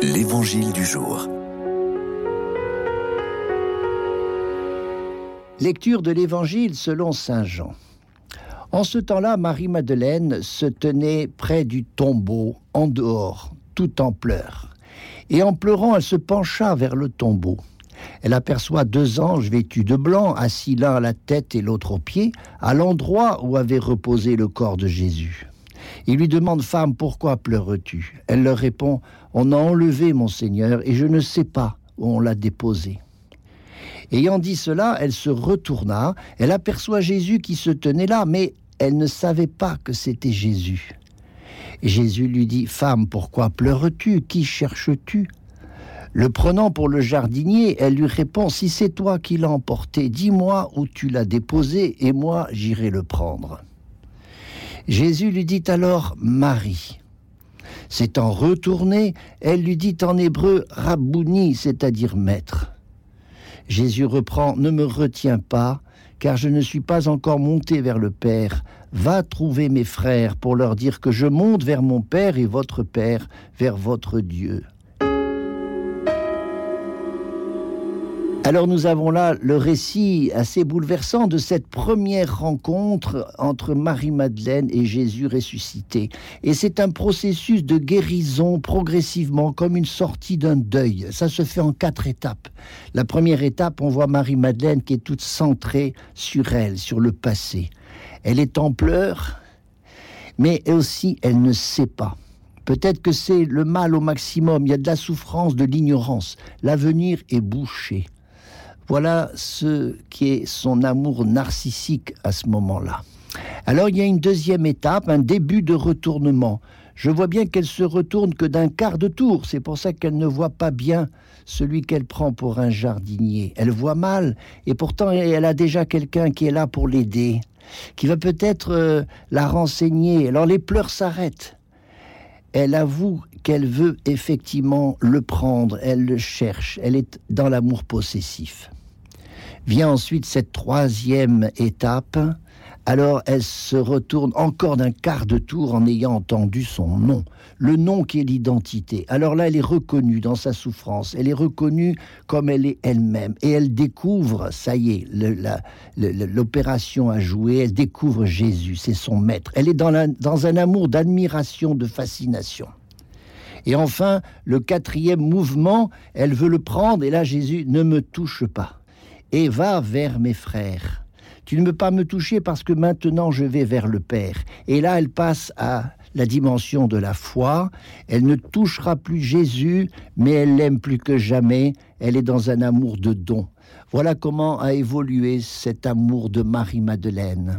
L'Évangile du jour. Lecture de l'Évangile selon Saint Jean. En ce temps-là, Marie-Madeleine se tenait près du tombeau, en dehors, tout en pleurs. Et en pleurant, elle se pencha vers le tombeau. Elle aperçoit deux anges vêtus de blanc, assis l'un à la tête et l'autre aux pieds, à l'endroit où avait reposé le corps de Jésus. Il lui demande, Femme, pourquoi pleures-tu? Elle leur répond, On a enlevé mon Seigneur, et je ne sais pas où on l'a déposé. Ayant dit cela, elle se retourna, elle aperçoit Jésus qui se tenait là, mais elle ne savait pas que c'était Jésus. Jésus lui dit, Femme, pourquoi pleures-tu? Qui cherches-tu? Le prenant pour le jardinier, elle lui répond, Si c'est toi qui l'as emporté, dis-moi où tu l'as déposé, et moi j'irai le prendre. Jésus lui dit alors Marie. S'étant retournée, elle lui dit en hébreu Rabouni, c'est-à-dire maître. Jésus reprend Ne me retiens pas, car je ne suis pas encore monté vers le Père. Va trouver mes frères pour leur dire que je monte vers mon Père et votre Père, vers votre Dieu. Alors nous avons là le récit assez bouleversant de cette première rencontre entre Marie-Madeleine et Jésus ressuscité. Et c'est un processus de guérison progressivement, comme une sortie d'un deuil. Ça se fait en quatre étapes. La première étape, on voit Marie-Madeleine qui est toute centrée sur elle, sur le passé. Elle est en pleurs, mais aussi elle ne sait pas. Peut-être que c'est le mal au maximum, il y a de la souffrance, de l'ignorance. L'avenir est bouché. Voilà ce qui est son amour narcissique à ce moment-là. Alors il y a une deuxième étape, un début de retournement. Je vois bien qu'elle se retourne que d'un quart de tour, c'est pour ça qu'elle ne voit pas bien celui qu'elle prend pour un jardinier. Elle voit mal, et pourtant elle a déjà quelqu'un qui est là pour l'aider, qui va peut-être euh, la renseigner. Alors les pleurs s'arrêtent. Elle avoue qu'elle veut effectivement le prendre, elle le cherche, elle est dans l'amour possessif. Vient ensuite cette troisième étape. Alors elle se retourne encore d'un quart de tour en ayant entendu son nom, le nom qui est l'identité. Alors là, elle est reconnue dans sa souffrance, elle est reconnue comme elle est elle-même, et elle découvre, ça y est, l'opération a joué, elle découvre Jésus, c'est son maître. Elle est dans, dans un amour d'admiration, de fascination. Et enfin, le quatrième mouvement, elle veut le prendre, et là Jésus ne me touche pas et va vers mes frères. Tu ne veux pas me toucher parce que maintenant je vais vers le Père. Et là, elle passe à la dimension de la foi. Elle ne touchera plus Jésus, mais elle l'aime plus que jamais. Elle est dans un amour de don. Voilà comment a évolué cet amour de Marie-Madeleine.